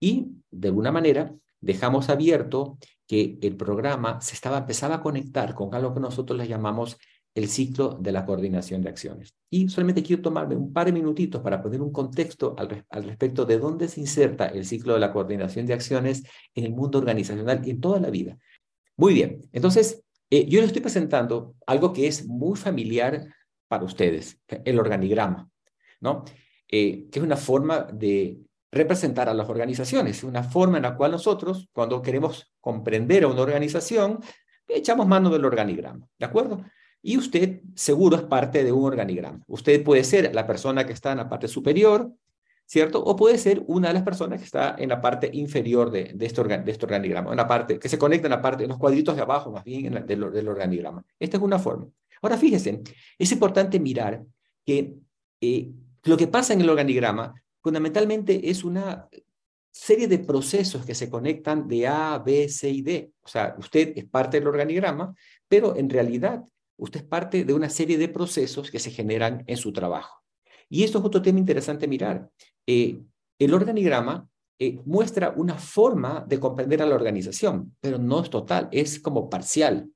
Y, de alguna manera, dejamos abierto que el programa se estaba, empezaba a conectar con algo que nosotros le llamamos el ciclo de la coordinación de acciones. Y solamente quiero tomarme un par de minutitos para poner un contexto al, respecto de dónde se inserta el ciclo de la coordinación de acciones en el mundo organizacional y en toda la vida. Muy bien, entonces eh, yo les estoy presentando algo que es muy familiar para ustedes, el organigrama, ¿no? Eh, que es una forma de representar a las organizaciones, una forma en la cual nosotros, cuando queremos comprender a una organización, echamos mano del organigrama, ¿de acuerdo? Y usted seguro es parte de un organigrama. Usted puede ser la persona que está en la parte superior, ¿cierto? O puede ser una de las personas que está en la parte inferior de, este, de este organigrama, en la parte que se conecta en la parte, en los cuadritos de abajo, más bien en del, del, organigrama. Esta es una forma. Ahora, fíjense, es importante mirar que eh, lo que pasa en el organigrama fundamentalmente es una serie de procesos que se conectan de A, B, C y D. O sea, usted es parte del organigrama, pero en realidad usted es parte de una serie de procesos que se generan en su trabajo. Y esto es otro tema interesante mirar. Eh, el organigrama eh, muestra una forma de comprender a la organización, pero no es total, es como parcial.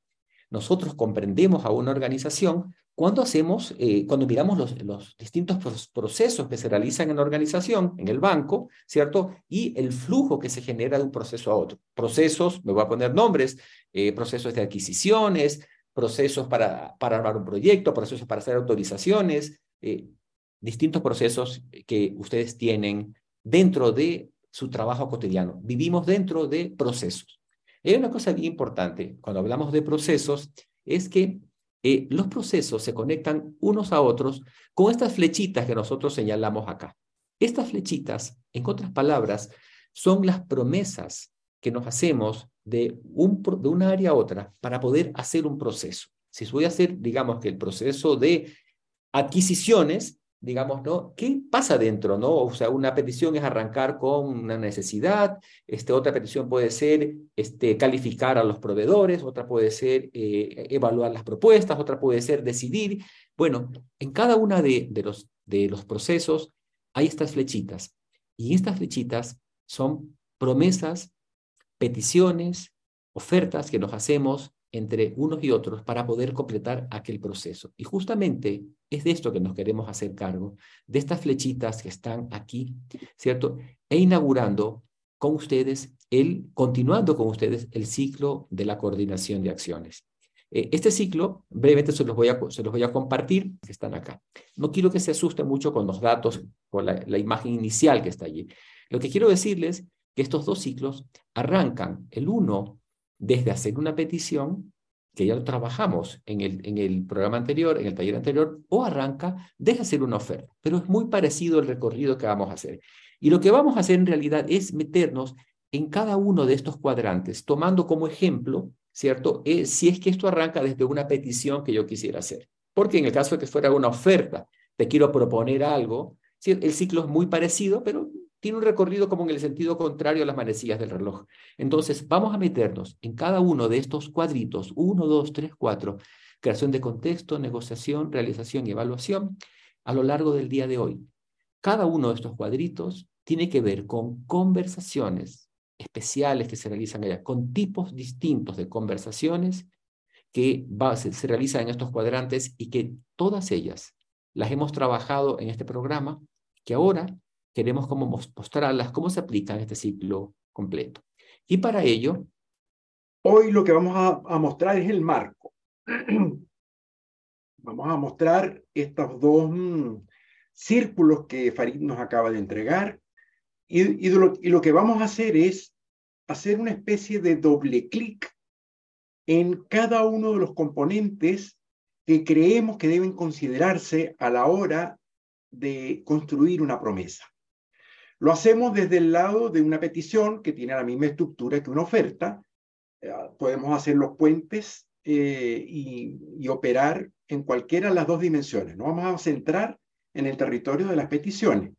Nosotros comprendemos a una organización cuando hacemos, eh, cuando miramos los, distintos procesos que se realizan en la organización, en el banco, ¿cierto? Y el flujo que se genera de un proceso a otro. Procesos, me voy a poner nombres, eh, procesos de adquisiciones, procesos para, para armar un proyecto, procesos para hacer autorizaciones, eh, distintos procesos que ustedes tienen dentro de su trabajo cotidiano. Vivimos dentro de procesos. hay una cosa bien importante cuando hablamos de procesos, es que eh, los procesos se conectan unos a otros con estas flechitas que nosotros señalamos acá. Estas flechitas, en otras palabras, son las promesas que nos hacemos de, un, de una área a otra para poder hacer un proceso. Si voy a hacer, digamos que el proceso de adquisiciones, digamos, ¿no? ¿Qué pasa dentro, no? O sea, una petición es arrancar con una necesidad, este, otra petición puede ser este, calificar a los proveedores, otra puede ser eh, evaluar las propuestas, otra puede ser decidir. Bueno, en cada una de, de, los, de los procesos hay estas flechitas y estas flechitas son promesas peticiones, ofertas que nos hacemos entre unos y otros para poder completar aquel proceso. Y justamente es de esto que nos queremos hacer cargo, de estas flechitas que están aquí, ¿cierto? E inaugurando con ustedes, el, continuando con ustedes el ciclo de la coordinación de acciones. Eh, este ciclo, brevemente se los, voy a, se los voy a compartir, que están acá. No quiero que se asusten mucho con los datos, con la, imagen inicial que está allí. Lo que quiero decirles que estos dos ciclos arrancan el uno desde hacer una petición, que ya lo trabajamos en el, en el programa anterior, en el taller anterior, o arranca desde hacer una oferta. Pero es muy parecido el recorrido que vamos a hacer. Y lo que vamos a hacer en realidad es meternos en cada uno de estos cuadrantes, tomando como ejemplo, ¿cierto? Eh, si es que esto arranca desde una petición que yo quisiera hacer. Porque en el caso de que fuera una oferta, te quiero proponer algo, el ciclo es muy parecido, pero tiene un recorrido como en el sentido contrario a las manecillas del reloj. Entonces, vamos a meternos en cada uno de estos cuadritos, uno, dos, tres, cuatro, creación de contexto, negociación, realización y evaluación, a lo largo del día de hoy. Cada uno de estos cuadritos tiene que ver con conversaciones especiales que se realizan allá, con tipos distintos de conversaciones que se, se realizan en estos cuadrantes y que todas ellas las hemos trabajado en este programa, que ahora queremos como mostrarlas, cómo se aplican este ciclo completo. Y para ello... Hoy lo que vamos a, mostrar es el marco. vamos a mostrar estos dos mm, círculos que Farid nos acaba de entregar y lo que vamos a hacer es hacer una especie de doble clic en cada uno de los componentes que creemos que deben considerarse a la hora de construir una promesa. Lo hacemos desde el lado de una petición que tiene la misma estructura que una oferta. Eh, podemos hacer los puentes eh, y, operar en cualquiera de las dos dimensiones. Nos vamos a centrar en el territorio de las peticiones.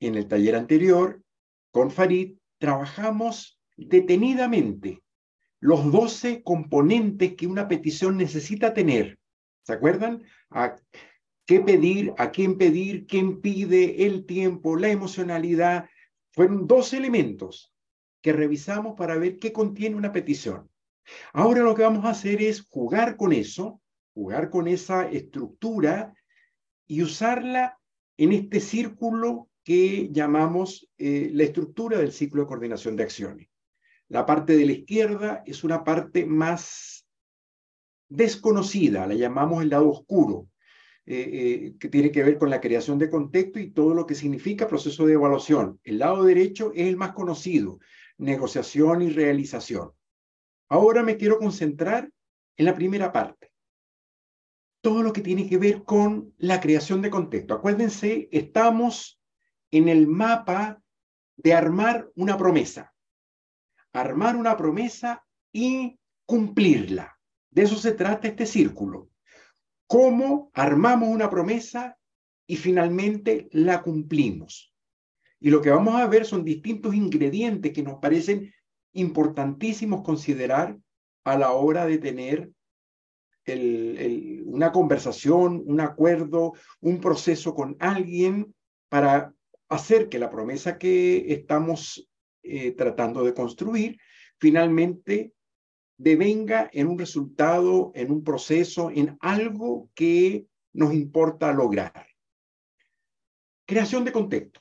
En el taller anterior, con Farid, trabajamos detenidamente los 12 componentes que una petición necesita tener. ¿Se acuerdan? Qué pedir, a quién pedir, quién pide, el tiempo, la emocionalidad, fueron dos elementos que revisamos para ver qué contiene una petición. Ahora lo que vamos a hacer es jugar con eso, jugar con esa estructura y usarla en este círculo que llamamos eh, la estructura del ciclo de coordinación de acciones. La parte de la izquierda es una parte más desconocida, la llamamos el lado oscuro, eh, eh, que tiene que ver con la creación de contexto y todo lo que significa proceso de evaluación. El lado derecho es el más conocido, negociación y realización. Ahora me quiero concentrar en la primera parte. Todo lo que tiene que ver con la creación de contexto. Acuérdense, estamos en el mapa de armar una promesa. Armar una promesa y cumplirla. De eso se trata este círculo. Cómo armamos una promesa y finalmente la cumplimos. Y lo que vamos a ver son distintos ingredientes que nos parecen importantísimos considerar a la hora de tener una conversación, un acuerdo, un proceso con alguien para hacer que la promesa que estamos eh, tratando de construir finalmente devenga en un resultado, en un proceso, en algo que nos importa lograr. Creación de contexto.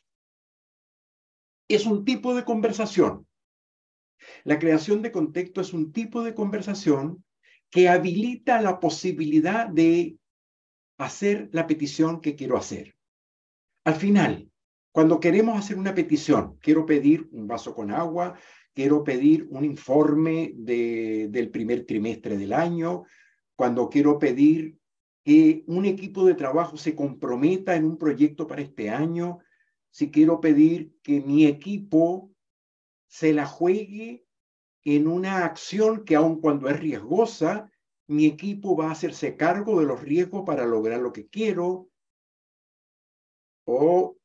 Es un tipo de conversación la creación de contexto es un tipo de conversación que habilita la posibilidad de hacer la petición que quiero hacer. Al final, cuando queremos hacer una petición, quiero pedir un vaso con agua, quiero pedir un informe del primer trimestre del año, cuando quiero pedir que un equipo de trabajo se comprometa en un proyecto para este año, si quiero pedir que mi equipo se la juegue en una acción que aun cuando es riesgosa, mi equipo va a hacerse cargo de los riesgos para lograr lo que quiero. O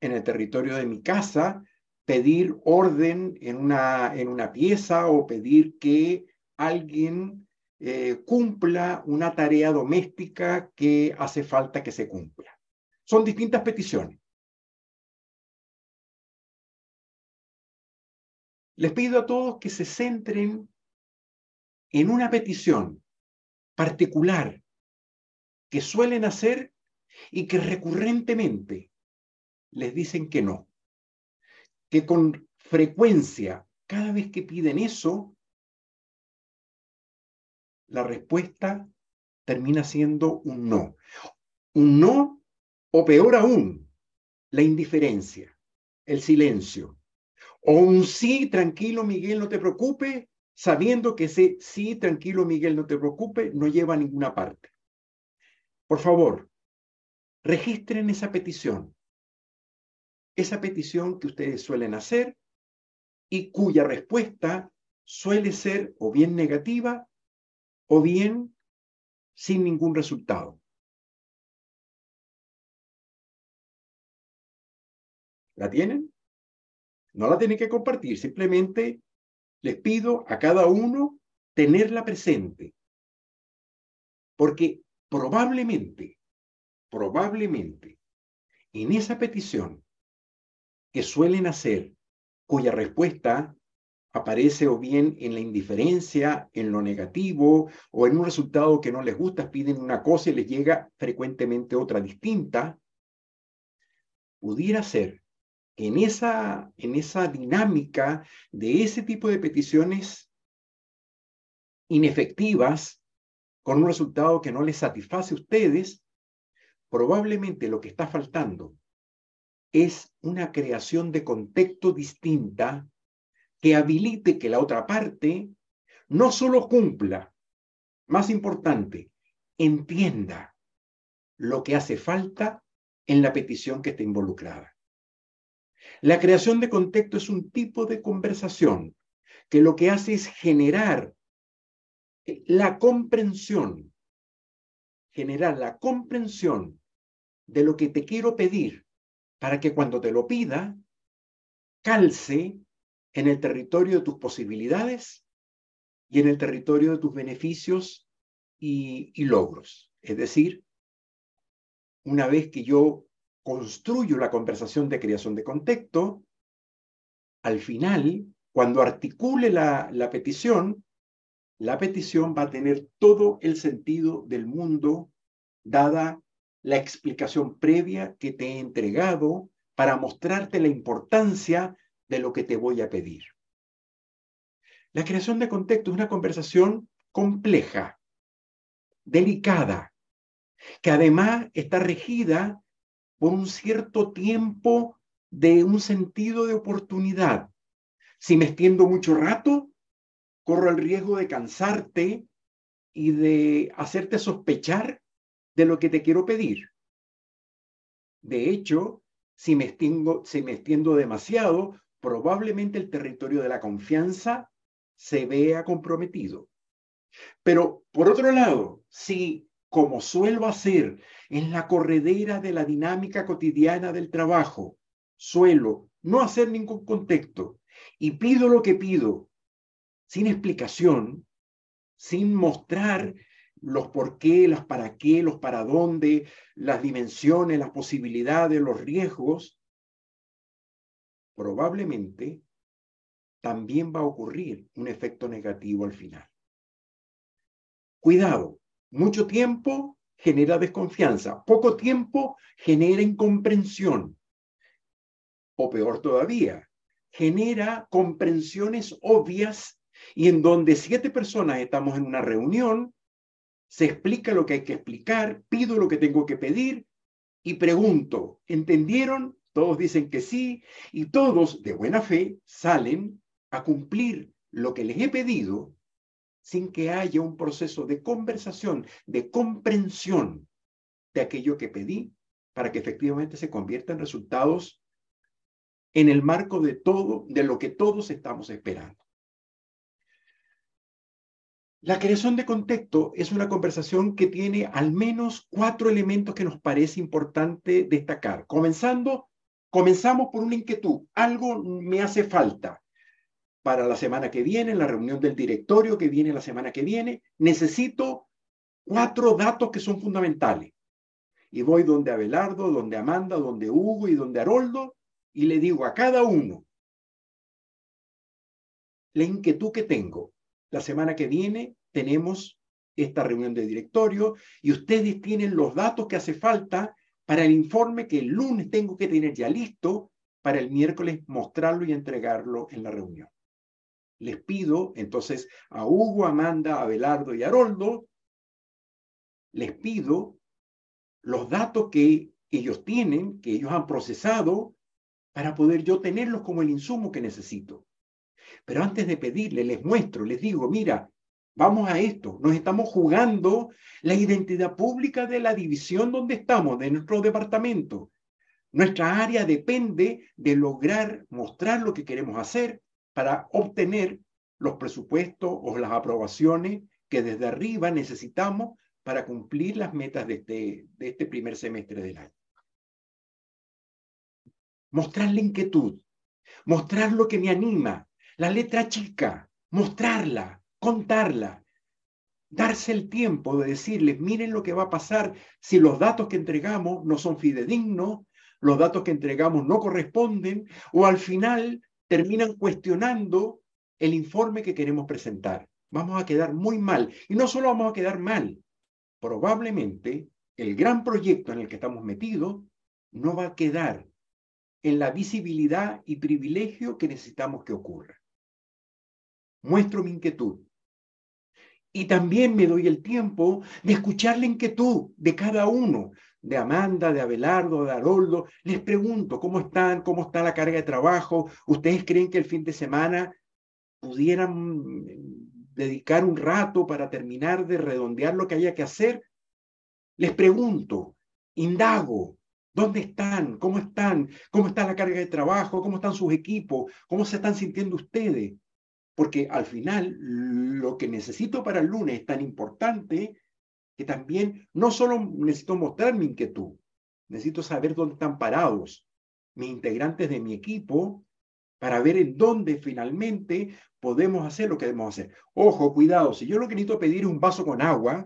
en el territorio de mi casa, pedir orden en una, en una pieza o pedir que alguien eh, cumpla una tarea doméstica que hace falta que se cumpla. Son distintas peticiones. Les pido a todos que se centren en una petición particular que suelen hacer y que recurrentemente les dicen que no. Que con frecuencia, cada vez que piden eso, la respuesta termina siendo un no. Un no o peor aún, la indiferencia, el silencio, o un sí, tranquilo, Miguel, no te preocupes, sabiendo que ese sí, tranquilo, Miguel, no te preocupes, no lleva a ninguna parte. Por favor, registren esa petición. Esa petición que ustedes suelen hacer y cuya respuesta suele ser o bien negativa o bien sin ningún resultado. ¿La tienen? No la tienen que compartir, simplemente les pido a cada uno tenerla presente. Porque probablemente, probablemente, en esa petición que suelen hacer, cuya respuesta aparece o bien en la indiferencia, en lo negativo, o en un resultado que no les gusta, piden una cosa y les llega frecuentemente otra distinta, pudiera ser en esa, en esa dinámica de ese tipo de peticiones inefectivas, con un resultado que no les satisface a ustedes, probablemente lo que está faltando es una creación de contexto distinta que habilite que la otra parte no solo cumpla, más importante, entienda lo que hace falta en la petición que está involucrada. La creación de contexto es un tipo de conversación que lo que hace es generar eh, la comprensión, generar la comprensión de lo que te quiero pedir para que cuando te lo pida, calce en el territorio de tus posibilidades y en el territorio de tus beneficios y, logros. Es decir, una vez que yo construyo la conversación de creación de contexto, al final, cuando articule la, la petición, la petición va a tener todo el sentido del mundo, dada la explicación previa que te he entregado para mostrarte la importancia de lo que te voy a pedir. La creación de contexto es una conversación compleja, delicada, que además está regida por un cierto tiempo de un sentido de oportunidad. Si me extiendo mucho rato, corro el riesgo de cansarte y de hacerte sospechar de lo que te quiero pedir. De hecho, si me extiendo, si me extiendo demasiado, probablemente el territorio de la confianza se vea comprometido. Pero, por otro lado, si, como suelo hacer en la corredera de la dinámica cotidiana del trabajo, suelo no hacer ningún contexto y pido lo que pido sin explicación, sin mostrar los por qué, los para qué, los para dónde, las dimensiones, las posibilidades, los riesgos, probablemente también va a ocurrir un efecto negativo al final. Cuidado, mucho tiempo genera desconfianza, poco tiempo genera incomprensión. O peor todavía, genera comprensiones obvias y en donde siete personas estamos en una reunión, se explica lo que hay que explicar, pido lo que tengo que pedir y pregunto, ¿entendieron? Todos dicen que sí y todos de buena fe salen a cumplir lo que les he pedido sin que haya un proceso de conversación, de comprensión de aquello que pedí para que efectivamente se convierta en resultados en el marco de todo, de lo que todos estamos esperando. La creación de contexto es una conversación que tiene al menos cuatro elementos que nos parece importante destacar. Comenzando, comenzamos por una inquietud. Algo me hace falta para la semana que viene, la reunión del directorio que viene la semana que viene, necesito cuatro datos que son fundamentales. Y voy donde Abelardo, donde Amanda, donde Hugo y donde Haroldo, y le digo a cada uno la inquietud que tengo. La semana que viene tenemos esta reunión de directorio y ustedes tienen los datos que hace falta para el informe que el lunes tengo que tener ya listo para el miércoles mostrarlo y entregarlo en la reunión les pido entonces a Hugo, Amanda, Abelardo y Haroldo, les pido los datos que ellos tienen, que ellos han procesado, para poder yo tenerlos como el insumo que necesito. Pero antes de pedirle, les muestro, les digo, mira, vamos a esto, nos estamos jugando la identidad pública de la división donde estamos, de nuestro departamento. Nuestra área depende de lograr mostrar lo que queremos hacer, para obtener los presupuestos o las aprobaciones que desde arriba necesitamos para cumplir las metas de este, este primer semestre del año. Mostrar la inquietud, mostrar lo que me anima, la letra chica, mostrarla, contarla, darse el tiempo de decirles, miren lo que va a pasar si los datos que entregamos no son fidedignos, los datos que entregamos no corresponden, o al final terminan cuestionando el informe que queremos presentar. Vamos a quedar muy mal. Y no solo vamos a quedar mal, probablemente el gran proyecto en el que estamos metidos no va a quedar en la visibilidad y privilegio que necesitamos que ocurra. Muestro mi inquietud. Y también me doy el tiempo de escuchar la inquietud de cada uno, de Amanda, de Abelardo, de Haroldo, les pregunto cómo están, cómo está la carga de trabajo. ¿Ustedes creen que el fin de semana pudieran dedicar un rato para terminar de redondear lo que haya que hacer? Les pregunto, indago, ¿dónde están? ¿Cómo están? ¿Cómo está la carga de trabajo? ¿Cómo están sus equipos? ¿Cómo se están sintiendo ustedes? Porque al final lo que necesito para el lunes es tan importante que también no solo necesito mostrar mi inquietud, necesito saber dónde están parados mis integrantes de mi equipo para ver en dónde finalmente podemos hacer lo que debemos hacer. Ojo, cuidado, si yo lo que necesito pedir es un vaso con agua,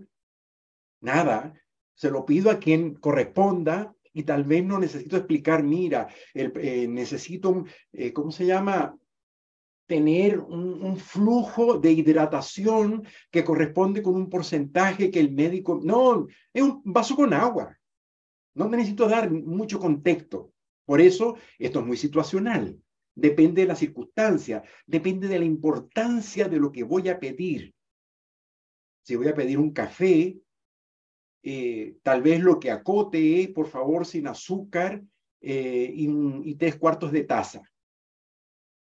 nada, se lo pido a quien corresponda y tal vez no necesito explicar, mira, el, eh, necesito, eh, ¿cómo se llama? Tener un, flujo de hidratación que corresponde con un porcentaje que el médico... No, es un vaso con agua. No necesito dar mucho contexto. Por eso esto es muy situacional. Depende de la circunstancia, depende de la importancia de lo que voy a pedir. Si voy a pedir un café, eh, tal vez lo que acote es, por favor, sin azúcar eh, y tres cuartos de taza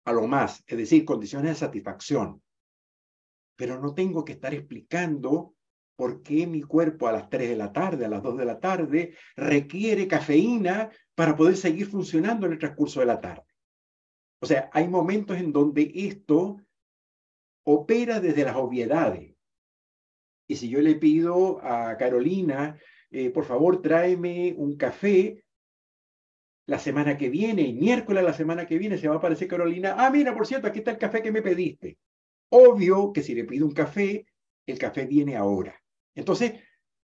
a lo más, es decir, condiciones de satisfacción. Pero no tengo que estar explicando por qué mi cuerpo a las 3 de la tarde, a las 2 de la tarde, requiere cafeína para poder seguir funcionando en el transcurso de la tarde. O sea, hay momentos en donde esto opera desde las obviedades. Y si yo le pido a Carolina, eh, por favor, tráeme un café, la semana que viene, miércoles la semana que viene, se va a aparecer Carolina. Ah, mira, por cierto, aquí está el café que me pediste. Obvio que si le pido un café, el café viene ahora. Entonces,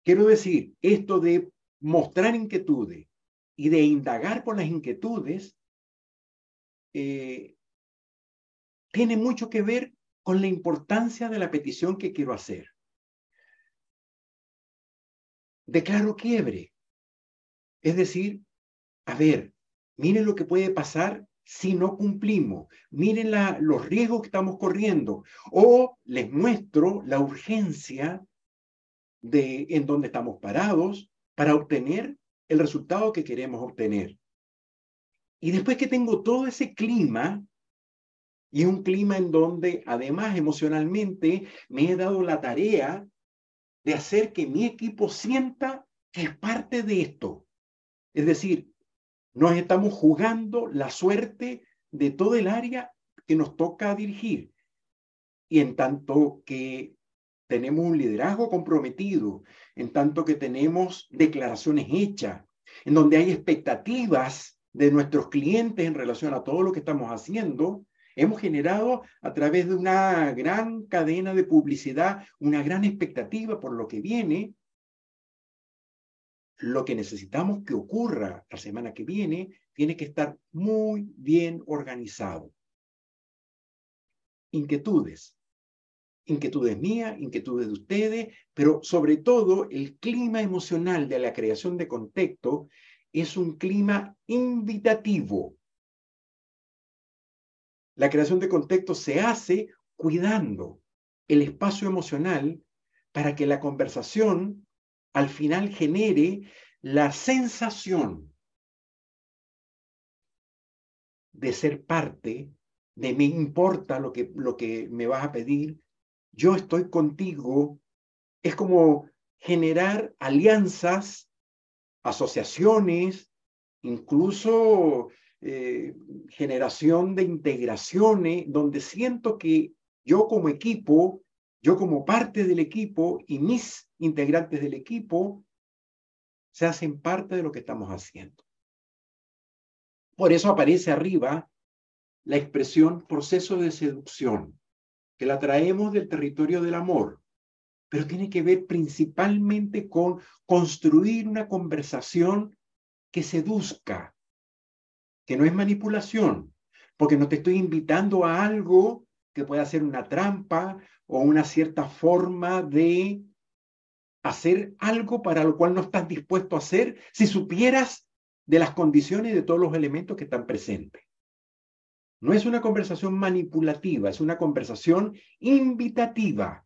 quiero decir, esto de mostrar inquietudes y de indagar por las inquietudes eh, tiene mucho que ver con la importancia de la petición que quiero hacer. Declaro quiebre. Es decir, a ver, miren lo que puede pasar si no cumplimos, miren los riesgos que estamos corriendo, o les muestro la urgencia de en donde estamos parados para obtener el resultado que queremos obtener. Y después que tengo todo ese clima, y un clima en donde además emocionalmente me he dado la tarea de hacer que mi equipo sienta que es parte de esto. Es decir, nos estamos jugando la suerte de todo el área que nos toca dirigir. Y en tanto que tenemos un liderazgo comprometido, en tanto que tenemos declaraciones hechas, en donde hay expectativas de nuestros clientes en relación a todo lo que estamos haciendo, hemos generado a través de una gran cadena de publicidad una gran expectativa por lo que viene lo que necesitamos que ocurra la semana que viene tiene que estar muy bien organizado. Inquietudes. Inquietudes mías, inquietudes de ustedes, pero sobre todo el clima emocional de la creación de contexto es un clima invitativo. La creación de contexto se hace cuidando el espacio emocional para que la conversación al final genere la sensación de ser parte, de me importa lo que, lo que me vas a pedir, yo estoy contigo, es como generar alianzas, asociaciones, incluso eh, generación de integraciones, donde siento que yo como equipo yo como parte del equipo y mis integrantes del equipo se hacen parte de lo que estamos haciendo. Por eso aparece arriba la expresión proceso de seducción, que la traemos del territorio del amor, pero tiene que ver principalmente con construir una conversación que seduzca, que no es manipulación, porque no te estoy invitando a algo que pueda ser una trampa o una cierta forma de hacer algo para lo cual no estás dispuesto a hacer si supieras de las condiciones de todos los elementos que están presentes. No es una conversación manipulativa, es una conversación invitativa,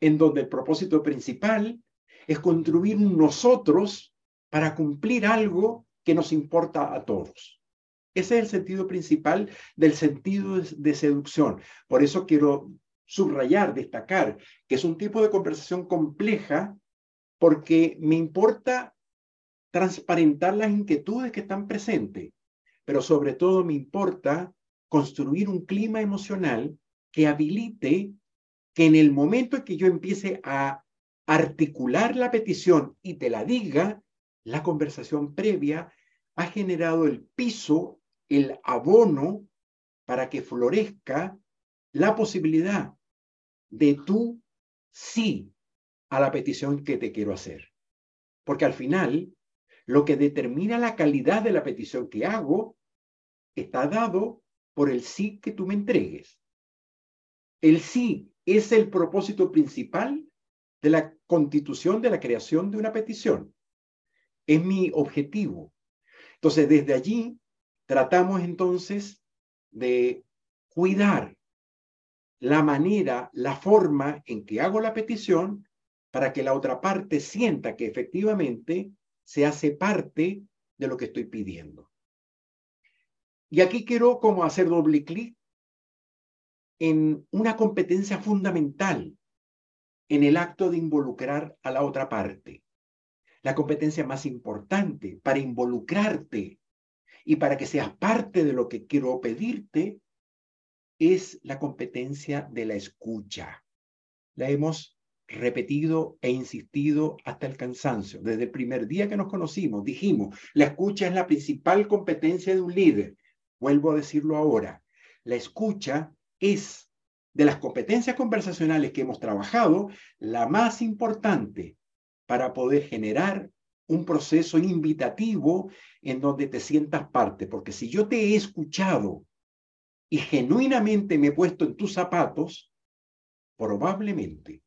en donde el propósito principal es construir nosotros para cumplir algo que nos importa a todos. Ese es el sentido principal del sentido de seducción. Por eso quiero subrayar, destacar, que es un tipo de conversación compleja porque me importa transparentar las inquietudes que están presentes, pero sobre todo me importa construir un clima emocional que habilite que en el momento en que yo empiece a articular la petición y te la diga, la conversación previa ha generado el piso el abono para que florezca la posibilidad de tú sí a la petición que te quiero hacer. Porque al final, lo que determina la calidad de la petición que hago está dado por el sí que tú me entregues. El sí es el propósito principal de la constitución de la creación de una petición. Es mi objetivo. Entonces, desde allí tratamos entonces de cuidar la manera, la forma en que hago la petición para que la otra parte sienta que efectivamente se hace parte de lo que estoy pidiendo. Y aquí quiero como hacer doble clic en una competencia fundamental en el acto de involucrar a la otra parte. La competencia más importante para involucrarte y para que seas parte de lo que quiero pedirte es la competencia de la escucha. La hemos repetido e insistido hasta el cansancio. Desde el primer día que nos conocimos, dijimos, la escucha es la principal competencia de un líder. Vuelvo a decirlo ahora. La escucha es de las competencias conversacionales que hemos trabajado, la más importante para poder generar un proceso invitativo en donde te sientas parte. Porque si yo te he escuchado y genuinamente me he puesto en tus zapatos, probablemente,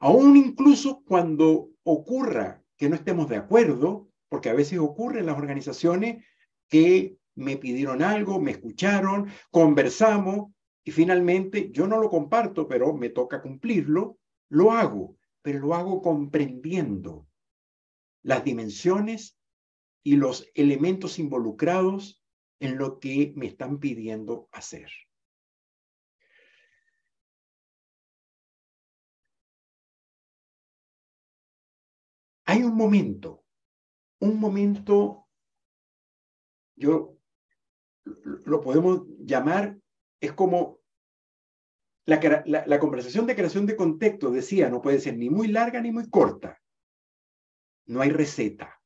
aún incluso cuando ocurra que no estemos de acuerdo, porque a veces ocurre en las organizaciones que me pidieron algo, me escucharon, conversamos y finalmente yo no lo comparto, pero me toca cumplirlo, lo hago, pero lo hago comprendiendo las dimensiones y los elementos involucrados en lo que me están pidiendo hacer. Hay un momento, un momento, yo lo podemos llamar, es como la, conversación de creación de contexto, decía, no puede ser ni muy larga ni muy corta. No hay receta.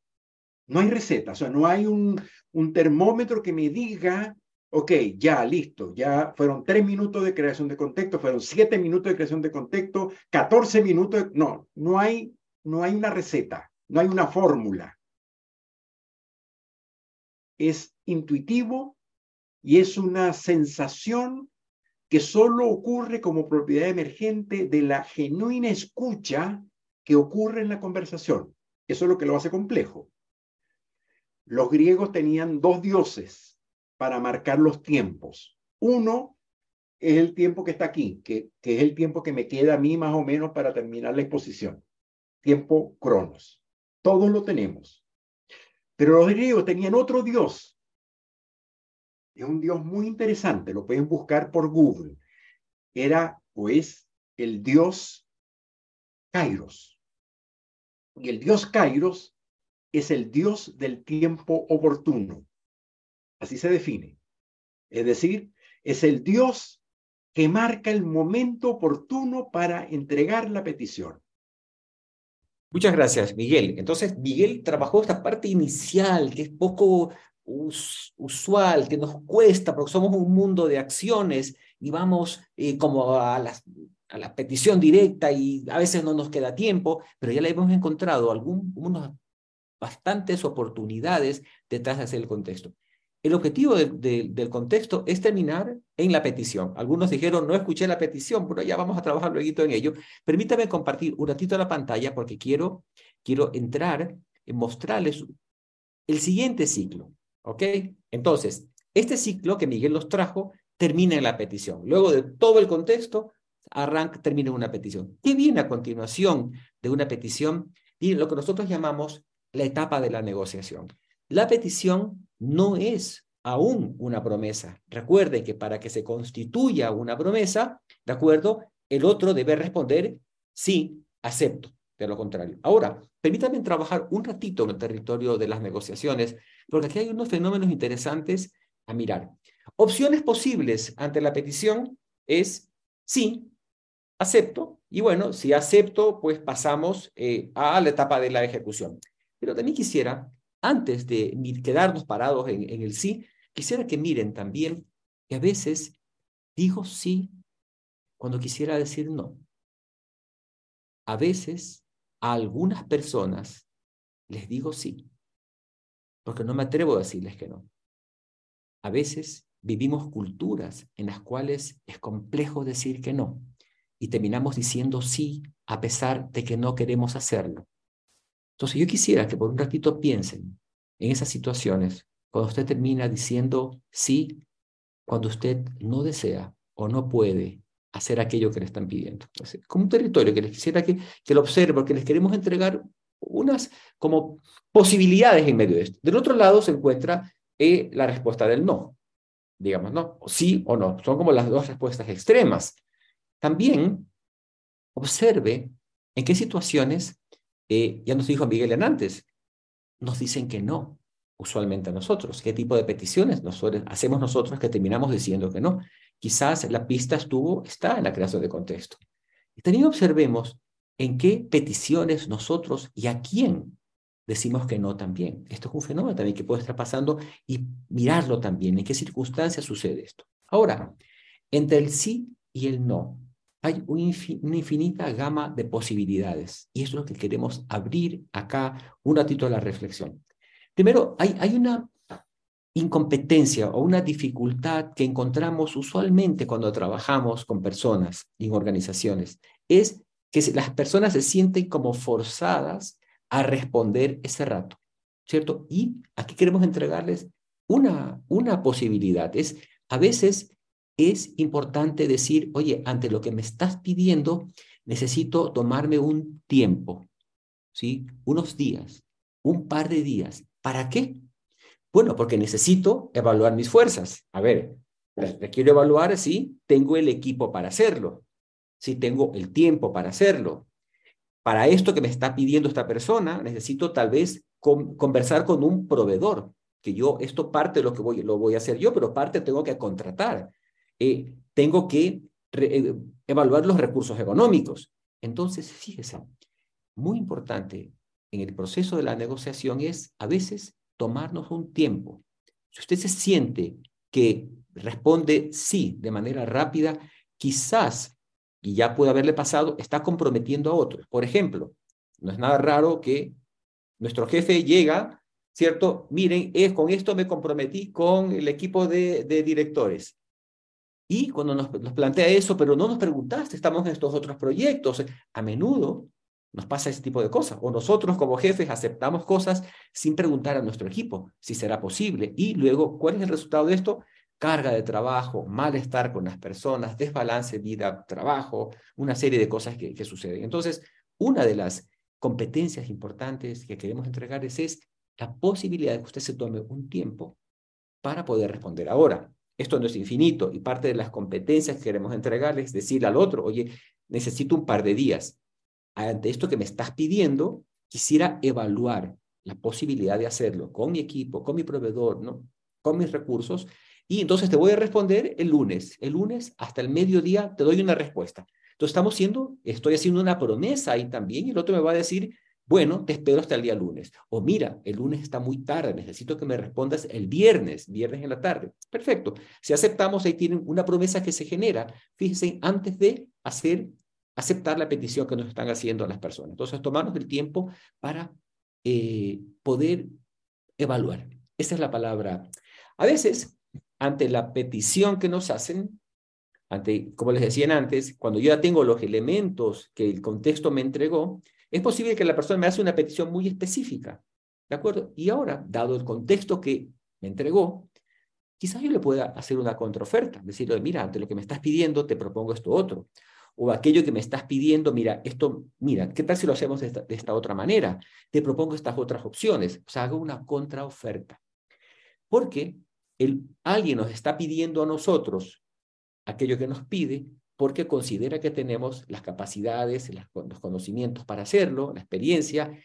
No hay receta, o sea, no hay un, un termómetro que me diga, ok, ya, listo, ya fueron tres minutos de creación de contexto, fueron siete minutos de creación de contexto, catorce minutos, no, no hay, no hay una receta, no hay una fórmula. Es intuitivo y es una sensación que solo ocurre como propiedad emergente de la genuina escucha que ocurre en la conversación. Eso es lo que lo hace complejo. Los griegos tenían dos dioses para marcar los tiempos. Uno es el tiempo que está aquí, que, es el tiempo que me queda a mí más o menos para terminar la exposición. Tiempo cronos. Todos lo tenemos. Pero los griegos tenían otro dios. Es un dios muy interesante, lo pueden buscar por Google. Era o es el dios Kairos. Y el dios Kairos es el Dios del tiempo oportuno. Así se define. Es decir, es el Dios que marca el momento oportuno para entregar la petición. Muchas gracias, Miguel. Entonces, Miguel trabajó esta parte inicial, que es poco usual, que nos cuesta, porque somos un mundo de acciones y vamos eh, como a, a la petición directa y a veces no nos queda tiempo, pero ya le hemos encontrado algunos bastantes oportunidades detrás de hacer el contexto. El objetivo del contexto es terminar en la petición. Algunos dijeron, no escuché la petición, pero ya vamos a trabajar luego en ello. Permítame compartir un ratito la pantalla porque quiero, quiero entrar en mostrarles el siguiente ciclo. ¿Ok? Entonces, este ciclo que Miguel los trajo termina en la petición. Luego de todo el contexto, arranca, termina una petición. ¿Qué viene a continuación de una petición? Y lo que nosotros llamamos la etapa de la negociación. La petición no es aún una promesa. Recuerde que para que se constituya una promesa, ¿de acuerdo? El otro debe responder, sí, acepto. De lo contrario. Ahora, permítanme trabajar un ratito en el territorio de las negociaciones, porque aquí hay unos fenómenos interesantes a mirar. Opciones posibles ante la petición es sí, acepto, y bueno, si acepto, pues pasamos eh, a la etapa de la ejecución. Pero también quisiera, antes de quedarnos parados en, en el sí, quisiera que miren también que a veces digo sí cuando quisiera decir no. A veces a algunas personas les digo sí, porque no me atrevo a decirles que no. A veces vivimos culturas en las cuales es complejo decir que no y terminamos diciendo sí a pesar de que no queremos hacerlo. Entonces yo quisiera que por un ratito piensen en esas situaciones cuando usted termina diciendo sí cuando usted no desea o no puede hacer aquello que le están pidiendo. como un territorio que les quisiera que, que lo observe, porque les queremos entregar unas como posibilidades en medio de esto. Del otro lado se encuentra eh, la respuesta del no, digamos, ¿no? Sí o no. Son como las dos respuestas extremas. También observe en qué situaciones, eh, ya nos dijo Miguel antes, nos dicen que no, usualmente a nosotros. ¿Qué tipo de peticiones nosotros, hacemos nosotros que terminamos diciendo que no? Quizás la pista estuvo, está en la creación de contexto. Y también observemos en qué peticiones nosotros y a quién decimos que no también. Esto es un fenómeno también que puede estar pasando y mirarlo también, en qué circunstancias sucede esto. Ahora, entre el sí y el no, hay una infinita gama de posibilidades y es lo que queremos abrir acá un ratito a la reflexión. Primero, hay, hay una incompetencia o una dificultad que encontramos usualmente cuando trabajamos con personas en organizaciones. Es que las personas se sienten como forzadas a responder ese rato, ¿cierto? Y aquí queremos entregarles una, una posibilidad. Es, a veces es importante decir, oye, ante lo que me estás pidiendo, necesito tomarme un tiempo, ¿sí? Unos días, un par de días. ¿Para qué? Bueno, porque necesito evaluar mis fuerzas. A ver, quiero evaluar si tengo el equipo para hacerlo, si tengo el tiempo para hacerlo. Para esto que me está pidiendo esta persona, necesito tal vez conversar con un proveedor, que yo, esto parte de lo que voy, lo voy a hacer yo, pero parte tengo que contratar. Eh, tengo que eh, evaluar los recursos económicos. Entonces, fíjese, muy importante en el proceso de la negociación es a veces tomarnos un tiempo. Si usted se siente que responde sí de manera rápida, quizás, y ya puede haberle pasado, está comprometiendo a otros. Por ejemplo, no es nada raro que nuestro jefe llega, ¿cierto? Miren, es, con esto me comprometí con el equipo de, de directores. Y cuando nos, plantea eso, pero no nos preguntaste, estamos en estos otros proyectos, a menudo nos pasa ese tipo de cosas. O nosotros como jefes aceptamos cosas sin preguntar a nuestro equipo si será posible. Y luego, ¿cuál es el resultado de esto? Carga de trabajo, malestar con las personas, desbalance vida-trabajo, una serie de cosas que, que, suceden. Entonces, una de las competencias importantes que queremos entregarles es la posibilidad de que usted se tome un tiempo para poder responder. Ahora, esto no es infinito y parte de las competencias que queremos entregarles es decirle al otro, oye, necesito un par de días ante esto que me estás pidiendo, quisiera evaluar la posibilidad de hacerlo con mi equipo, con mi proveedor, ¿no? con mis recursos, y entonces te voy a responder el lunes. El lunes hasta el mediodía te doy una respuesta. Entonces estamos siendo, estoy haciendo una promesa ahí también, y el otro me va a decir, bueno, te espero hasta el día lunes. O mira, el lunes está muy tarde, necesito que me respondas el viernes, viernes en la tarde. Perfecto. Si aceptamos, ahí tienen una promesa que se genera, fíjense, antes de hacer aceptar la petición que nos están haciendo las personas. Entonces, tomarnos el tiempo para eh, poder evaluar. Esa es la palabra. A veces, ante la petición que nos hacen, ante, como les decían antes, cuando yo ya tengo los elementos que el contexto me entregó, es posible que la persona me haga una petición muy específica. ¿De acuerdo? Y ahora, dado el contexto que me entregó, quizás yo le pueda hacer una contraoferta, decirle, mira, ante lo que me estás pidiendo, te propongo esto otro o aquello que me estás pidiendo, mira, esto, mira, ¿qué tal si lo hacemos de esta, otra manera? Te propongo estas otras opciones. O sea, hago una contraoferta. Porque alguien nos está pidiendo a nosotros aquello que nos pide porque considera que tenemos las capacidades, los conocimientos para hacerlo, la experiencia,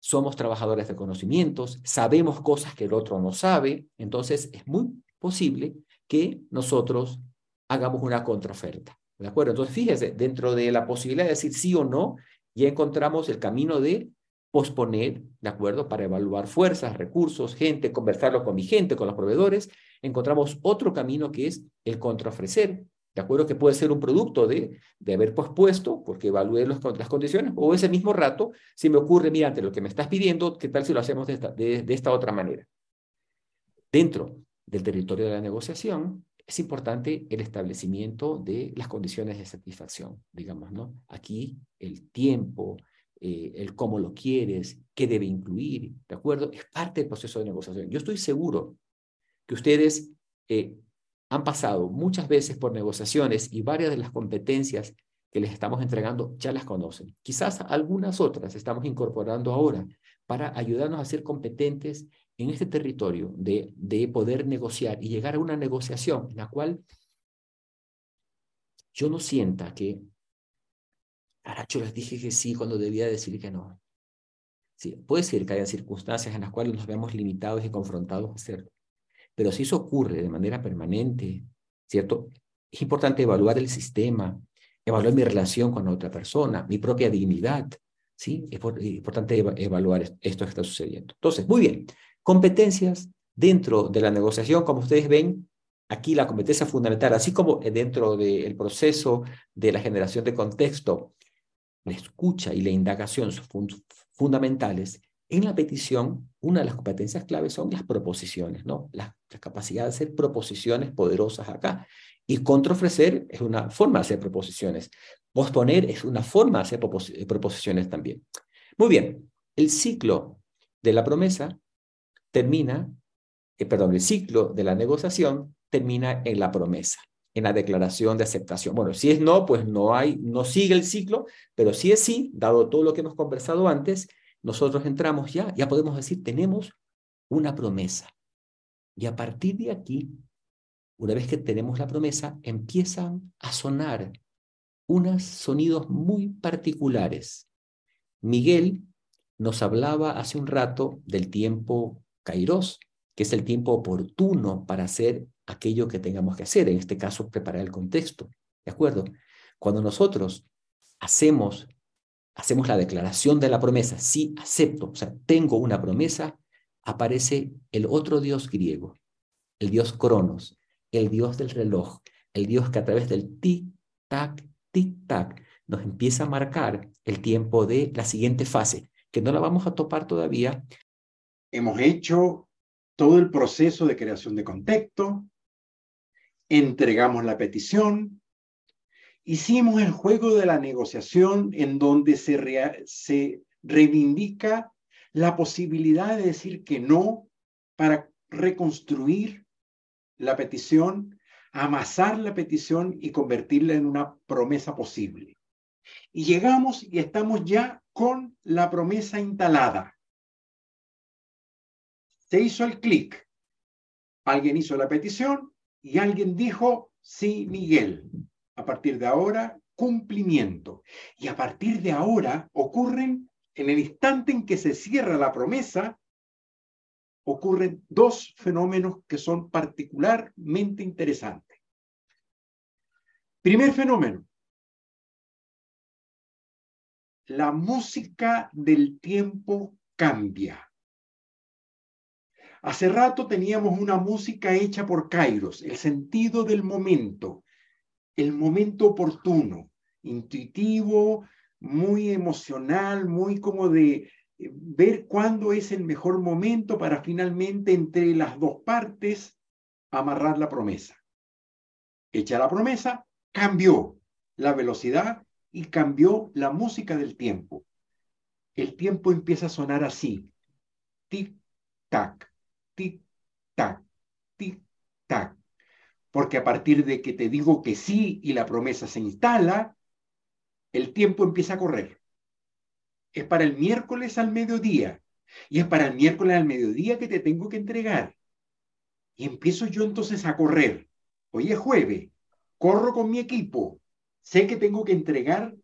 somos trabajadores de conocimientos, sabemos cosas que el otro no sabe, entonces es muy posible que nosotros hagamos una contraoferta. ¿De acuerdo? Entonces, fíjese, dentro de la posibilidad de decir sí o no, ya encontramos el camino de posponer, ¿de acuerdo? Para evaluar fuerzas, recursos, gente, conversarlo con mi gente, con los proveedores. Encontramos otro camino que es el contraofrecer, ¿de acuerdo? Que puede ser un producto de, de haber pospuesto, porque evalué los, las condiciones, o ese mismo rato, si me ocurre, mira, ante lo que me estás pidiendo, ¿qué tal si lo hacemos de esta, de, esta otra manera? Dentro del territorio de la negociación, es importante el establecimiento de las condiciones de satisfacción, digamos, ¿no? Aquí el tiempo, eh, el cómo lo quieres, qué debe incluir, ¿de acuerdo? Es parte del proceso de negociación. Yo estoy seguro que ustedes eh, han pasado muchas veces por negociaciones y varias de las competencias que les estamos entregando ya las conocen. Quizás algunas otras estamos incorporando ahora para ayudarnos a ser competentes en este territorio de, de poder negociar y llegar a una negociación en la cual yo no sienta que, yo les dije que sí cuando debía decir que no. Sí, puede ser que haya circunstancias en las cuales nos vemos limitados y confrontados a hacerlo. Pero si eso ocurre de manera permanente, ¿cierto? Es importante evaluar el sistema, evaluar mi relación con otra persona, mi propia dignidad, ¿sí? Es importante evaluar esto que está sucediendo. Entonces, muy bien, Competencias dentro de la negociación, como ustedes ven, aquí la competencia fundamental, así como dentro del proceso de la generación de contexto, la escucha y la indagación son fundamentales. En la petición, una de las competencias claves son las proposiciones, ¿no? La, capacidad de hacer proposiciones poderosas acá. Y contraofrecer es una forma de hacer proposiciones. Posponer es una forma de hacer proposiciones también. Muy bien, el ciclo de la promesa termina, eh, perdón, el ciclo de la negociación termina en la promesa, en la declaración de aceptación. Bueno, si es no, pues no hay, no sigue el ciclo, pero si es sí, dado todo lo que hemos conversado antes, nosotros entramos ya, ya podemos decir, tenemos una promesa. Y a partir de aquí, una vez que tenemos la promesa, empiezan a sonar unos sonidos muy particulares. Miguel nos hablaba hace un rato del tiempo kairos, que es el tiempo oportuno para hacer aquello que tengamos que hacer, en este caso preparar el contexto, ¿de acuerdo? Cuando nosotros hacemos hacemos la declaración de la promesa, sí acepto, o sea, tengo una promesa, aparece el otro dios griego, el dios Cronos, el dios del reloj, el dios que a través del tic-tac, tic-tac, nos empieza a marcar el tiempo de la siguiente fase, que no la vamos a topar todavía, Hemos hecho todo el proceso de creación de contexto, entregamos la petición, hicimos el juego de la negociación en donde se, se reivindica la posibilidad de decir que no para reconstruir la petición, amasar la petición y convertirla en una promesa posible. Y llegamos y estamos ya con la promesa instalada se hizo el clic. Alguien hizo la petición y alguien dijo, sí, Miguel. A partir de ahora, cumplimiento. Y a partir de ahora ocurren, en el instante en que se cierra la promesa, ocurren dos fenómenos que son particularmente interesantes. Primer fenómeno. La música del tiempo cambia. Hace rato teníamos una música hecha por Kairos, el sentido del momento, el momento oportuno, intuitivo, muy emocional, muy como de eh, ver cuándo es el mejor momento para finalmente entre las dos partes amarrar la promesa. Hecha la promesa, cambió la velocidad y cambió la música del tiempo. El tiempo empieza a sonar así, tic-tac, tic-tac, tic-tac. Porque a partir de que te digo que sí y la promesa se instala, el tiempo empieza a correr. Es para el miércoles al mediodía. Y es para el miércoles al mediodía que te tengo que entregar. Y empiezo yo entonces a correr. Hoy es jueves. Corro con mi equipo. Sé que tengo que entregar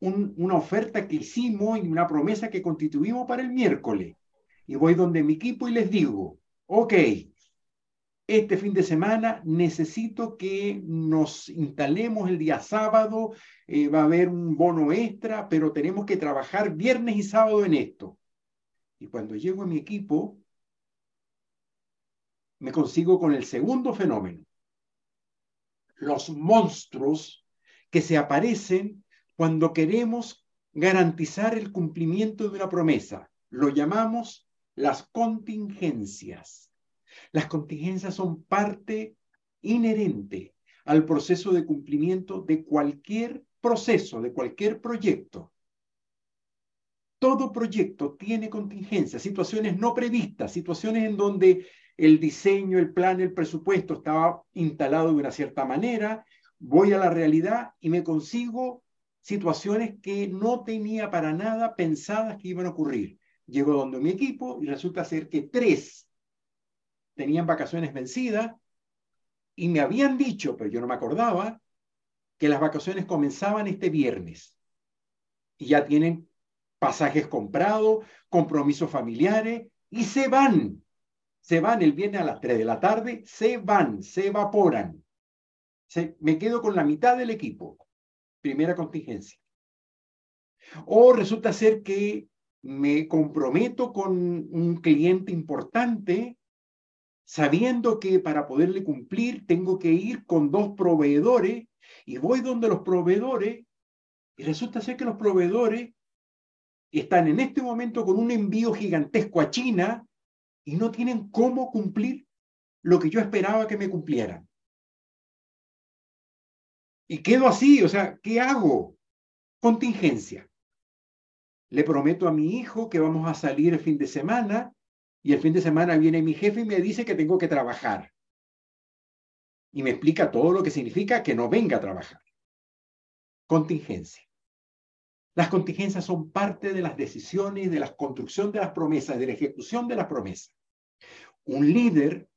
una oferta que hicimos y una promesa que constituimos para el miércoles. Y voy donde mi equipo y les digo, ok, este fin de semana necesito que nos instalemos el día sábado, eh, va a haber un bono extra, pero tenemos que trabajar viernes y sábado en esto. Y cuando llego a mi equipo, me consigo con el segundo fenómeno. Los monstruos que se aparecen cuando queremos garantizar el cumplimiento de una promesa. Lo llamamos las contingencias. Las contingencias son parte inherente al proceso de cumplimiento de cualquier proceso, de cualquier proyecto. Todo proyecto tiene contingencias, situaciones no previstas, situaciones en donde el diseño, el plan, el presupuesto estaba instalado de una cierta manera, voy a la realidad y me consigo situaciones que no tenía para nada pensadas que iban a ocurrir. Llego donde mi equipo y resulta ser que tres tenían vacaciones vencidas y me habían dicho, pero yo no me acordaba, que las vacaciones comenzaban este viernes y ya tienen pasajes comprados, compromisos familiares y se van. Se van el viernes a las 3 de la tarde, se van, se evaporan. Se, me quedo con la mitad del equipo. Primera contingencia. O resulta ser que me comprometo con un cliente importante sabiendo que para poderle cumplir tengo que ir con dos proveedores y voy donde los proveedores y resulta ser que los proveedores están en este momento con un envío gigantesco a China y no tienen cómo cumplir lo que yo esperaba que me cumplieran. Y quedo así, o sea, ¿qué hago? Contingencia. Le prometo a mi hijo que vamos a salir el fin de semana y el fin de semana viene mi jefe y me dice que tengo que trabajar. Y me explica todo lo que significa que no venga a trabajar. Contingencia. Las contingencias son parte de las decisiones, de la construcción de las promesas, de la ejecución de las promesas. Un líder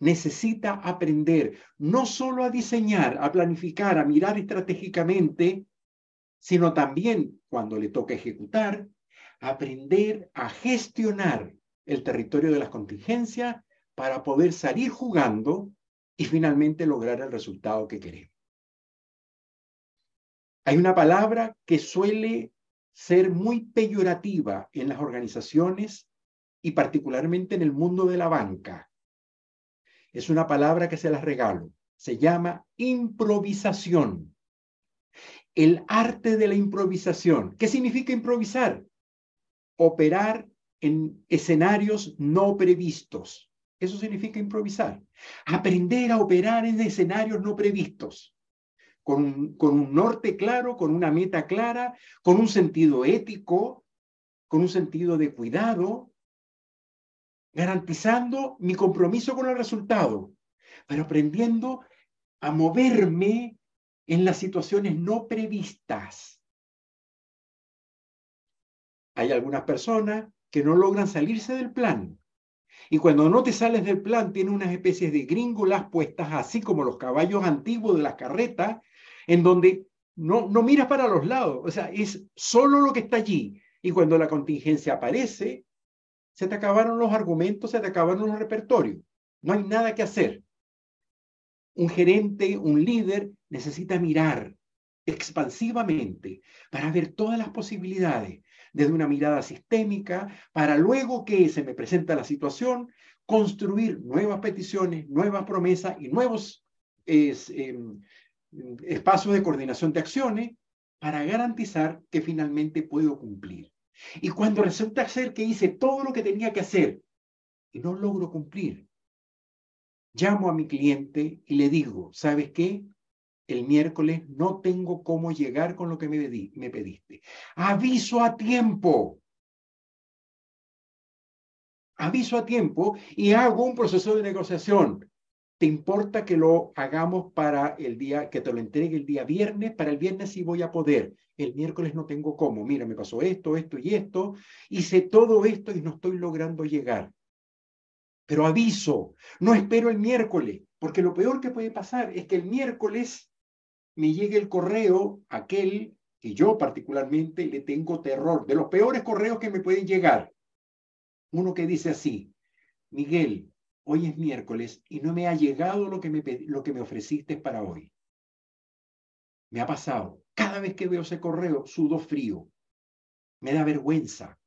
necesita aprender no solo a diseñar, a planificar, a mirar estratégicamente, sino también cuando le toca ejecutar, aprender a gestionar el territorio de las contingencias para poder salir jugando y finalmente lograr el resultado que queremos. Hay una palabra que suele ser muy peyorativa en las organizaciones y particularmente en el mundo de la banca. Es una palabra que se las regalo. Se llama improvisación. El arte de la improvisación. ¿Qué significa improvisar? Operar en escenarios no previstos. Eso significa improvisar. Aprender a operar en escenarios no previstos. Con un, norte claro, con una meta clara, con un sentido ético, con un sentido de cuidado, garantizando mi compromiso con el resultado, pero aprendiendo a moverme en las situaciones no previstas hay algunas personas que no logran salirse del plan. Y cuando no te sales del plan, tiene unas especies de gringolas puestas, así como los caballos antiguos de las carretas, en donde no, no miras para los lados. O sea, es solo lo que está allí. Y cuando la contingencia aparece, se te acabaron los argumentos, se te acabaron los repertorios. No hay nada que hacer. Un gerente, un líder, necesita mirar expansivamente para ver todas las posibilidades desde una mirada sistémica, para luego que se me presenta la situación, construir nuevas peticiones, nuevas promesas y nuevos em, espacios de coordinación de acciones para garantizar que finalmente puedo cumplir. Y cuando resulta ser que hice todo lo que tenía que hacer y no logro cumplir, llamo a mi cliente y le digo, ¿sabes qué? El miércoles no tengo cómo llegar con lo que me, me pediste. Aviso a tiempo. Aviso a tiempo y hago un proceso de negociación. ¿Te importa que lo hagamos para el día, que te lo entregue el día viernes? Para el viernes sí voy a poder. El miércoles no tengo cómo. Mira, me pasó esto, esto y esto. Hice todo esto y no estoy logrando llegar. Pero aviso, no espero el miércoles, porque lo peor que puede pasar es que el miércoles me llegue el correo, aquel que yo particularmente le tengo terror, de los peores correos que me pueden llegar. Uno que dice así, Miguel, hoy es miércoles y no me ha llegado lo que me, lo que me ofreciste para hoy. Me ha pasado. Cada vez que veo ese correo, sudo frío. Me da vergüenza.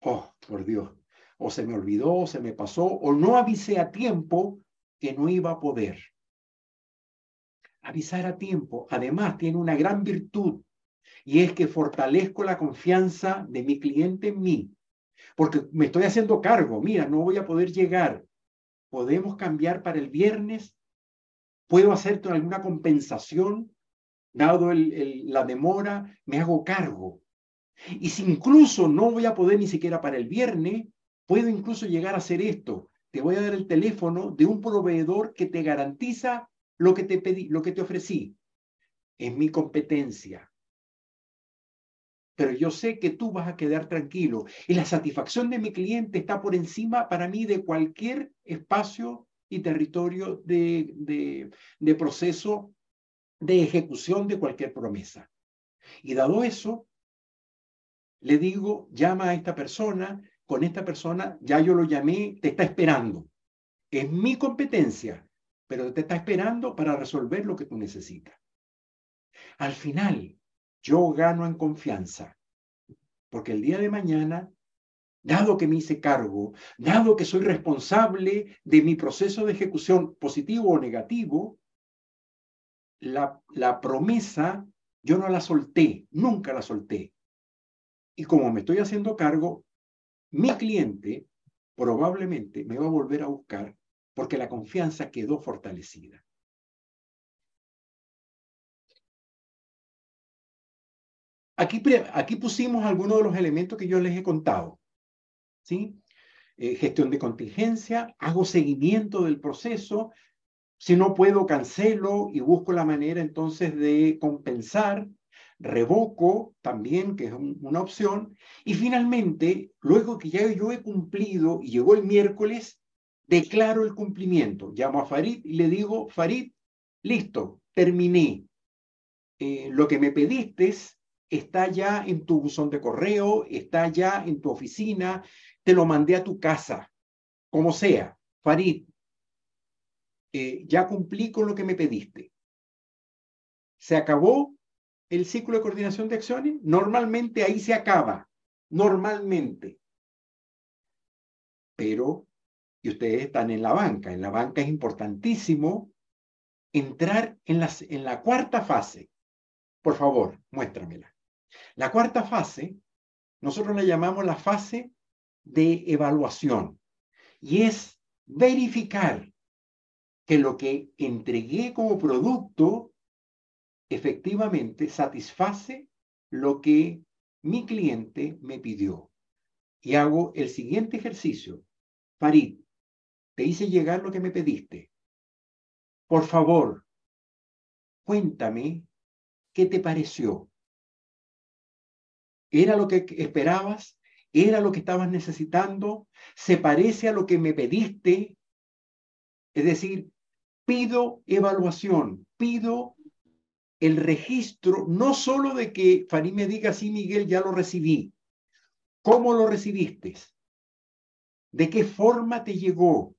Oh, por Dios. O se me olvidó, o se me pasó, o no avisé a tiempo que no iba a poder avisar a tiempo. Además, tiene una gran virtud y es que fortalezco la confianza de mi cliente en mí. porque me estoy haciendo cargo, mira, no voy a poder llegar. ¿Podemos cambiar para el viernes? ¿Puedo hacerte alguna compensación? Dado la demora, me hago cargo. Y si incluso no voy a poder ni siquiera para el viernes, puedo incluso llegar a hacer esto. Te voy a dar el teléfono de un proveedor que te garantiza lo que te pedí, lo que te ofrecí. Es mi competencia. Pero yo sé que tú vas a quedar tranquilo. Y la satisfacción de mi cliente está por encima para mí de cualquier espacio y territorio de, de, de proceso de ejecución de cualquier promesa. Y dado eso, le digo, llama a esta persona, con esta persona ya yo lo llamé, te está esperando. Es mi competencia, pero te está esperando para resolver lo que tú necesitas. Al final, yo gano en confianza, porque el día de mañana, dado que me hice cargo, dado que soy responsable de mi proceso de ejecución positivo o negativo, la, la promesa yo no la solté, nunca la solté. Y como me estoy haciendo cargo, mi cliente probablemente me va a volver a buscar porque la confianza quedó fortalecida. Aquí, aquí pusimos algunos de los elementos que yo les he contado. ¿sí? Eh, gestión de contingencia, hago seguimiento del proceso, si no puedo, cancelo y busco la manera entonces de compensar revoco también, que es una opción, y finalmente, luego que ya yo he cumplido y llegó el miércoles, declaro el cumplimiento. Llamo a Farid y le digo, Farid, listo, terminé. Eh, lo que me pediste está ya en tu buzón de correo, está ya en tu oficina, te lo mandé a tu casa, como sea. Farid, eh, ya cumplí con lo que me pediste. Se acabó el ciclo de coordinación de acciones, normalmente ahí se acaba, normalmente. Pero, y ustedes están en la banca, en la banca es importantísimo entrar en, las, en la cuarta fase. Por favor, muéstramela. La cuarta fase, nosotros la llamamos la fase de evaluación y es verificar que lo que entregué como producto efectivamente satisface lo que mi cliente me pidió. Y hago el siguiente ejercicio. Farid, te hice llegar lo que me pediste. Por favor, cuéntame qué te pareció. ¿Era lo que esperabas? ¿Era lo que estabas necesitando? ¿Se parece a lo que me pediste? Es decir, pido evaluación, pido el registro, no solo de que Farí me diga, sí, Miguel, ya lo recibí. ¿Cómo lo recibiste? ¿De qué forma te llegó?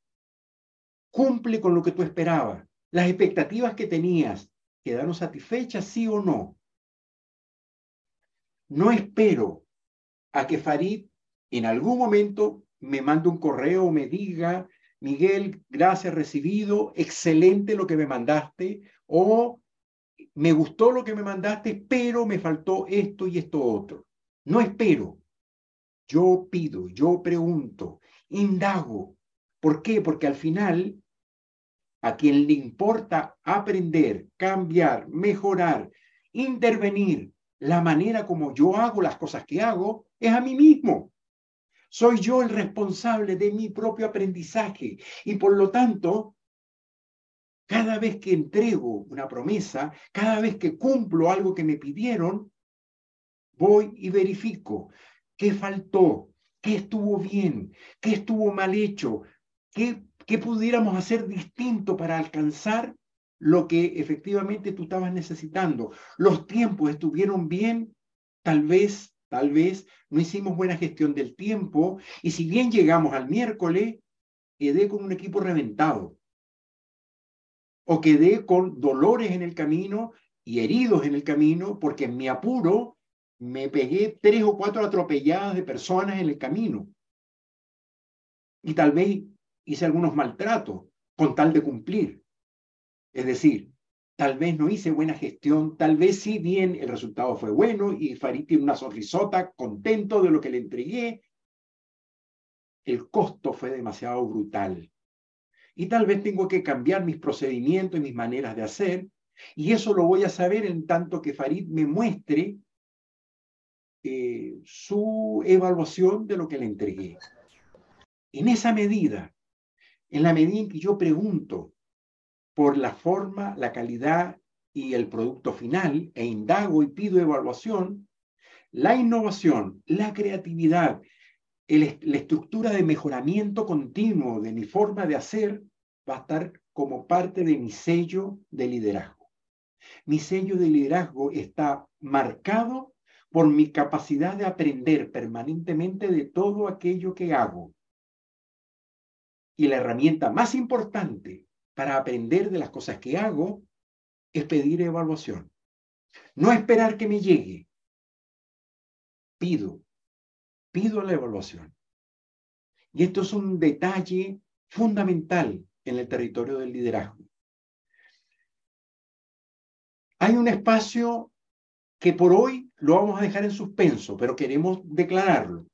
¿Cumple con lo que tú esperabas? ¿Las expectativas que tenías quedaron satisfechas, sí o no? No espero a que Farid en algún momento me mande un correo me diga, Miguel, gracias, recibido, excelente lo que me mandaste, o me gustó lo que me mandaste, pero me faltó esto y esto otro. No espero. Yo pido, yo pregunto, indago. ¿Por qué? Porque al final, a quien le importa aprender, cambiar, mejorar, intervenir la manera como yo hago las cosas que hago, es a mí mismo. Soy yo el responsable de mi propio aprendizaje y por lo tanto cada vez que entrego una promesa, cada vez que cumplo algo que me pidieron, voy y verifico qué faltó, qué estuvo bien, qué estuvo mal hecho, qué, pudiéramos hacer distinto para alcanzar lo que efectivamente tú estabas necesitando. Los tiempos estuvieron bien, tal vez, tal vez no hicimos buena gestión del tiempo y si bien llegamos al miércoles, quedé con un equipo reventado o quedé con dolores en el camino y heridos en el camino porque en mi apuro me pegué tres o cuatro atropelladas de personas en el camino. Y tal vez hice algunos maltratos con tal de cumplir. Es decir, tal vez no hice buena gestión, tal vez sí bien el resultado fue bueno y Farid tiene una sonrisota contento de lo que le entregué, el costo fue demasiado brutal. Y tal vez tengo que cambiar mis procedimientos y mis maneras de hacer. Y eso lo voy a saber en tanto que Farid me muestre eh, su evaluación de lo que le entregué. En esa medida, en la medida en que yo pregunto por la forma, la calidad y el producto final e indago y pido evaluación, la innovación, la creatividad, la estructura de mejoramiento continuo de mi forma de hacer va a estar como parte de mi sello de liderazgo. Mi sello de liderazgo está marcado por mi capacidad de aprender permanentemente de todo aquello que hago. Y la herramienta más importante para aprender de las cosas que hago es pedir evaluación. No esperar que me llegue. Pido, pido la evaluación. Y esto es un detalle fundamental en el territorio del liderazgo. Hay un espacio que por hoy lo vamos a dejar en suspenso, pero queremos declararlo.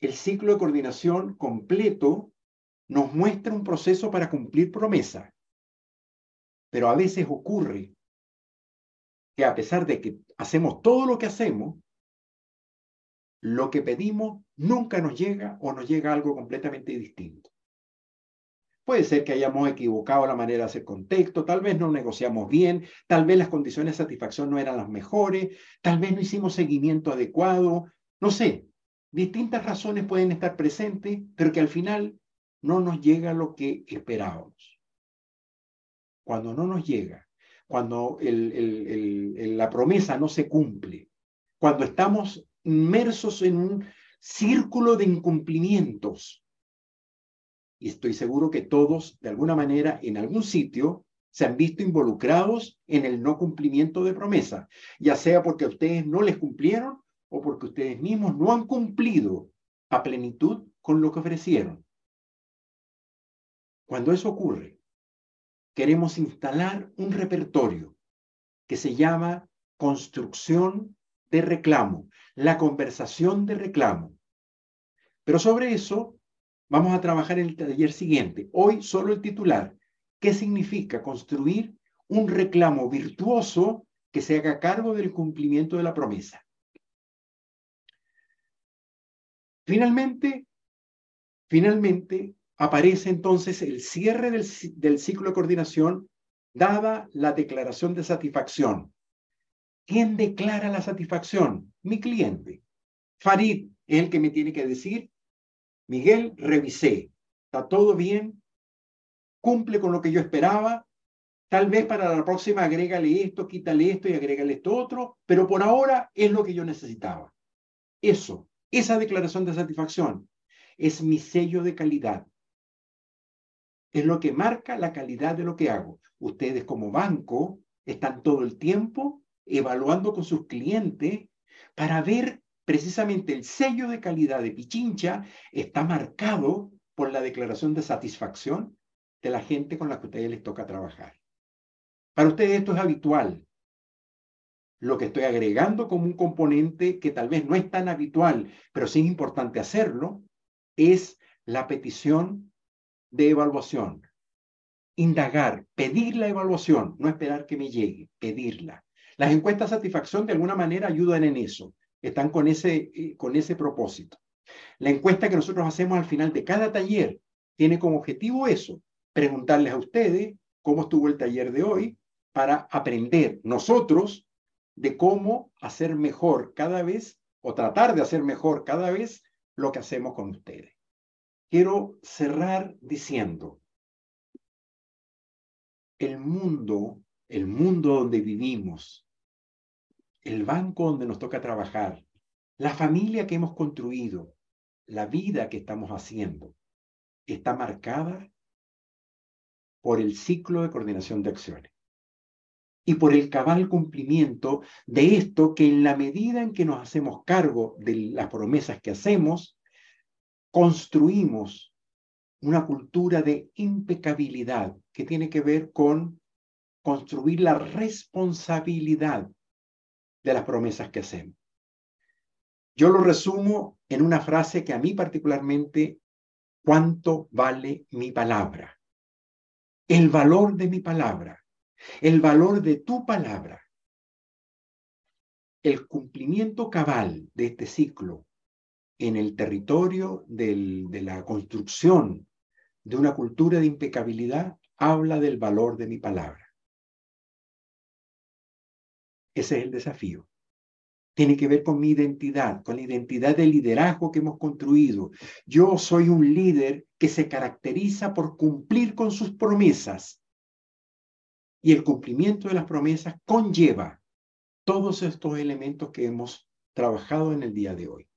El ciclo de coordinación completo nos muestra un proceso para cumplir promesa, pero a veces ocurre que a pesar de que hacemos todo lo que hacemos, lo que pedimos nunca nos llega o nos llega algo completamente distinto. Puede ser que hayamos equivocado la manera de hacer contexto, tal vez no negociamos bien, tal vez las condiciones de satisfacción no eran las mejores, tal vez no hicimos seguimiento adecuado, no sé, distintas razones pueden estar presentes, pero que al final no nos llega lo que esperábamos. Cuando no nos llega, cuando la promesa no se cumple, cuando estamos inmersos en un círculo de incumplimientos, y estoy seguro que todos, de alguna manera, en algún sitio, se han visto involucrados en el no cumplimiento de promesa, ya sea porque ustedes no les cumplieron o porque ustedes mismos no han cumplido a plenitud con lo que ofrecieron. Cuando eso ocurre, queremos instalar un repertorio que se llama construcción de reclamo, la conversación de reclamo. Pero sobre eso Vamos a trabajar en el taller siguiente. Hoy solo el titular. ¿Qué significa construir un reclamo virtuoso que se haga cargo del cumplimiento de la promesa? Finalmente, finalmente aparece entonces el cierre del, ciclo de coordinación dada la declaración de satisfacción. ¿Quién declara la satisfacción? Mi cliente. Farid es el que me tiene que decir Miguel, revisé, está todo bien, cumple con lo que yo esperaba, tal vez para la próxima agrégale esto, quítale esto y agrégale esto otro, pero por ahora es lo que yo necesitaba. Eso, esa declaración de satisfacción es mi sello de calidad. Es lo que marca la calidad de lo que hago. Ustedes como banco están todo el tiempo evaluando con sus clientes para ver precisamente el sello de calidad de Pichincha está marcado por la declaración de satisfacción de la gente con la que a ustedes les toca trabajar. Para ustedes esto es habitual. Lo que estoy agregando como un componente que tal vez no es tan habitual, pero sí es importante hacerlo, es la petición de evaluación. Indagar, pedir la evaluación, no esperar que me llegue, pedirla. Las encuestas de satisfacción de alguna manera ayudan en eso están con ese, eh, con ese propósito. La encuesta que nosotros hacemos al final de cada taller tiene como objetivo eso, preguntarles a ustedes cómo estuvo el taller de hoy para aprender nosotros de cómo hacer mejor cada vez o tratar de hacer mejor cada vez lo que hacemos con ustedes. Quiero cerrar diciendo, el mundo, el mundo donde vivimos, el banco donde nos toca trabajar, la familia que hemos construido, la vida que estamos haciendo, está marcada por el ciclo de coordinación de acciones y por el cabal cumplimiento de esto que en la medida en que nos hacemos cargo de las promesas que hacemos, construimos una cultura de impecabilidad que tiene que ver con construir la responsabilidad de las promesas que hacemos. Yo lo resumo en una frase que a mí particularmente, ¿cuánto vale mi palabra? El valor de mi palabra, el valor de tu palabra. El cumplimiento cabal de este ciclo en el territorio de la construcción de una cultura de impecabilidad habla del valor de mi palabra. Ese es el desafío. Tiene que ver con mi identidad, con la identidad de liderazgo que hemos construido. Yo soy un líder que se caracteriza por cumplir con sus promesas. Y el cumplimiento de las promesas conlleva todos estos elementos que hemos trabajado en el día de hoy.